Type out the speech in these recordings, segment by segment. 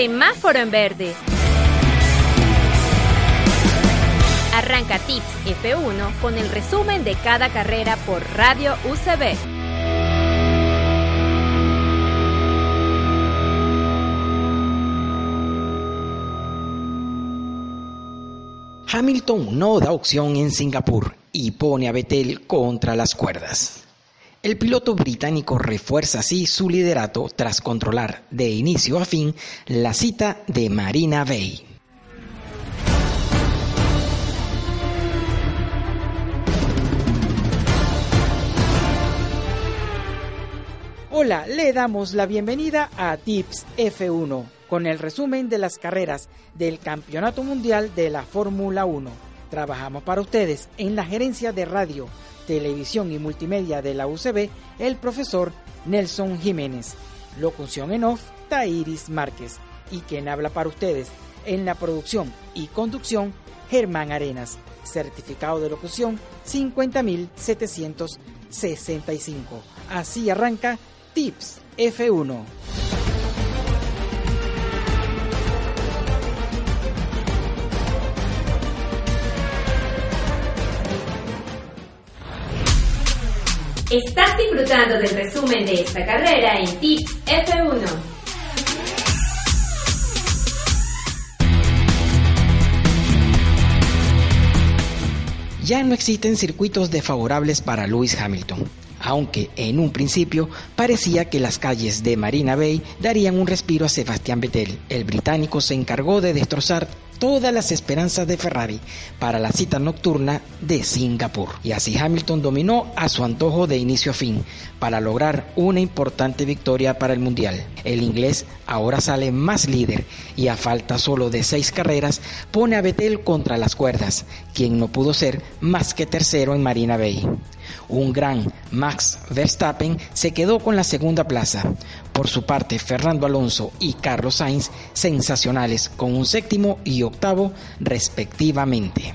Semáforo en verde. Arranca Tips F1 con el resumen de cada carrera por Radio UCB. Hamilton no da opción en Singapur y pone a Vettel contra las cuerdas. El piloto británico refuerza así su liderato tras controlar de inicio a fin la cita de Marina Bay. Hola, le damos la bienvenida a Tips F1 con el resumen de las carreras del Campeonato Mundial de la Fórmula 1. Trabajamos para ustedes en la gerencia de radio, televisión y multimedia de la UCB, el profesor Nelson Jiménez. Locución en off, Tairis Márquez. Y quien habla para ustedes en la producción y conducción, Germán Arenas. Certificado de locución 50765. Así arranca Tips F1. Estás disfrutando del resumen de esta carrera en Tips F1. Ya no existen circuitos desfavorables para Lewis Hamilton, aunque en un principio parecía que las calles de Marina Bay darían un respiro a Sebastián Vettel. El británico se encargó de destrozar todas las esperanzas de Ferrari para la cita nocturna de Singapur. Y así Hamilton dominó a su antojo de inicio a fin para lograr una importante victoria para el Mundial. El inglés ahora sale más líder y a falta solo de seis carreras pone a Vettel contra las cuerdas, quien no pudo ser más que tercero en Marina Bay. Un gran Max Verstappen se quedó con la segunda plaza. Por su parte, Fernando Alonso y Carlos Sainz sensacionales con un séptimo y octavo respectivamente.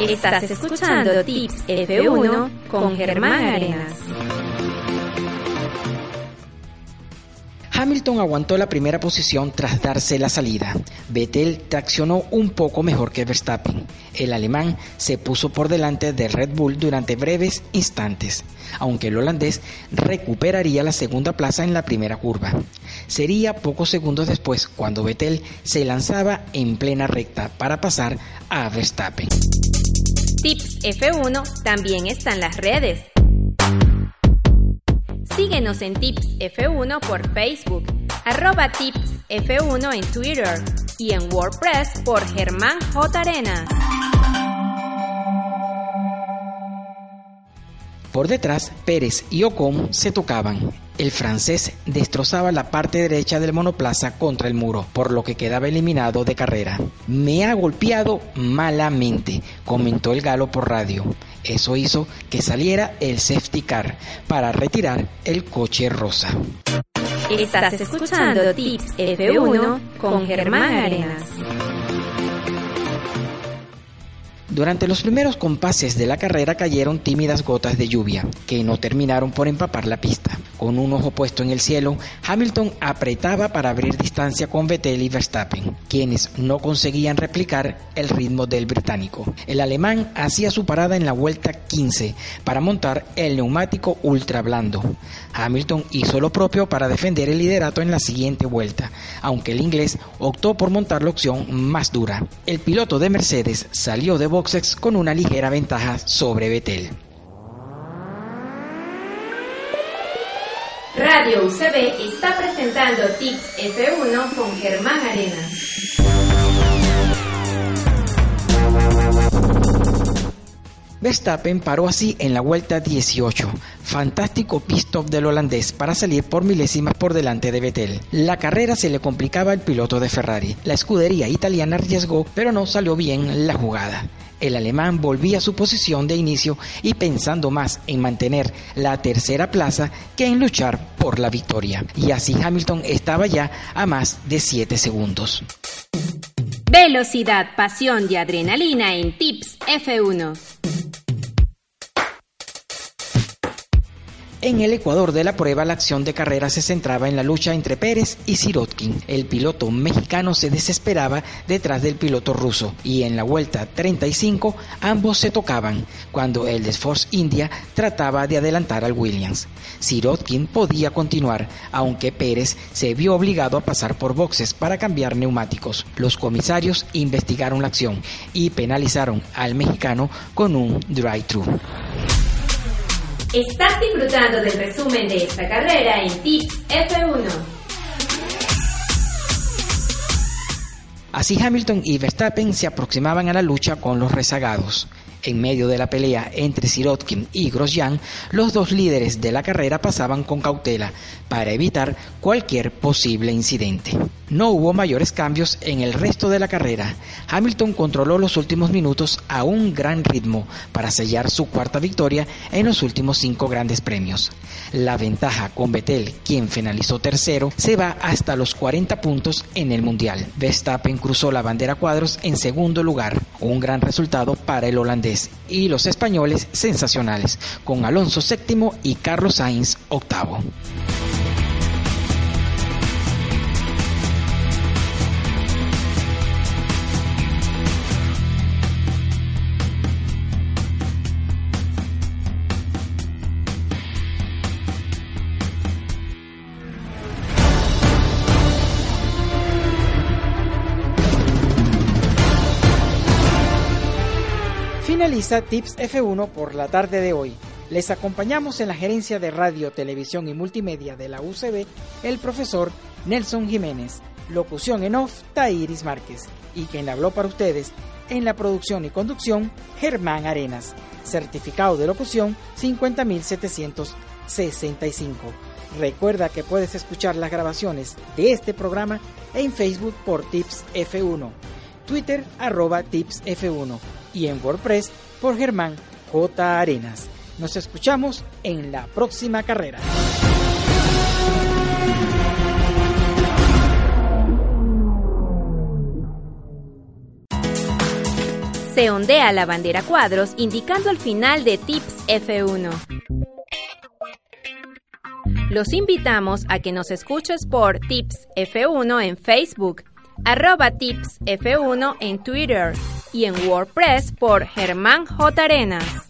Estás escuchando Tips F1 con Germán Arenas. Hamilton aguantó la primera posición tras darse la salida. Vettel traccionó un poco mejor que Verstappen. El alemán se puso por delante de Red Bull durante breves instantes, aunque el holandés recuperaría la segunda plaza en la primera curva. Sería pocos segundos después cuando Vettel se lanzaba en plena recta para pasar a Verstappen. Tips F1 también está en las redes. Síguenos en Tips F1 por Facebook, arroba Tips F1 en Twitter y en WordPress por Germán J. Arenas. Por detrás, Pérez y Ocon se tocaban. El francés destrozaba la parte derecha del monoplaza contra el muro, por lo que quedaba eliminado de carrera. Me ha golpeado malamente, comentó el galo por radio. Eso hizo que saliera el safety car para retirar el coche rosa. Estás escuchando Tips F1 con Germán Arenas. Durante los primeros compases de la carrera cayeron tímidas gotas de lluvia, que no terminaron por empapar la pista. Con un ojo puesto en el cielo, Hamilton apretaba para abrir distancia con Vettel y Verstappen, quienes no conseguían replicar el ritmo del británico. El alemán hacía su parada en la vuelta 15 para montar el neumático ultra blando. Hamilton hizo lo propio para defender el liderato en la siguiente vuelta, aunque el inglés optó por montar la opción más dura. El piloto de Mercedes salió de boxes con una ligera ventaja sobre Vettel. Radio UCB está presentando Tips F1 con Germán. Verstappen paró así en la vuelta 18, Fantástico pit stop del holandés para salir por milésimas por delante de Vettel. La carrera se le complicaba al piloto de Ferrari. La escudería italiana arriesgó, pero no salió bien la jugada. El alemán volvía a su posición de inicio y pensando más en mantener la tercera plaza que en luchar por la victoria. Y así Hamilton estaba ya a más de 7 segundos. Velocidad, pasión y adrenalina en Tips F1. En el Ecuador de la prueba, la acción de carrera se centraba en la lucha entre Pérez y Sirotkin. El piloto mexicano se desesperaba detrás del piloto ruso y en la vuelta 35 ambos se tocaban cuando el de Force India trataba de adelantar al Williams. Sirotkin podía continuar, aunque Pérez se vio obligado a pasar por boxes para cambiar neumáticos. Los comisarios investigaron la acción y penalizaron al mexicano con un drive-thru. Estás disfrutando del resumen de esta carrera en Tips F1. Así Hamilton y Verstappen se aproximaban a la lucha con los rezagados. En medio de la pelea entre Sirotkin y Grosjean, los dos líderes de la carrera pasaban con cautela para evitar cualquier posible incidente. No hubo mayores cambios en el resto de la carrera. Hamilton controló los últimos minutos a un gran ritmo para sellar su cuarta victoria en los últimos cinco grandes premios. La ventaja con Vettel, quien finalizó tercero, se va hasta los 40 puntos en el Mundial. Verstappen cruzó la bandera cuadros en segundo lugar, un gran resultado para el holandés y los españoles sensacionales, con Alonso séptimo y Carlos Sainz octavo. Finaliza Tips F1 por la tarde de hoy. Les acompañamos en la gerencia de radio, televisión y multimedia de la UCB el profesor Nelson Jiménez, locución en off Tairis Márquez. Y quien habló para ustedes en la producción y conducción Germán Arenas, certificado de locución 50765. Recuerda que puedes escuchar las grabaciones de este programa en Facebook por Tips F1, Twitter arroba Tips F1 y en WordPress por Germán J. Arenas. Nos escuchamos en la próxima carrera. Se ondea la bandera cuadros indicando el final de Tips F1. Los invitamos a que nos escuches por Tips F1 en Facebook, arroba Tips F1 en Twitter y en WordPress por Germán J. Arenas.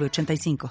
85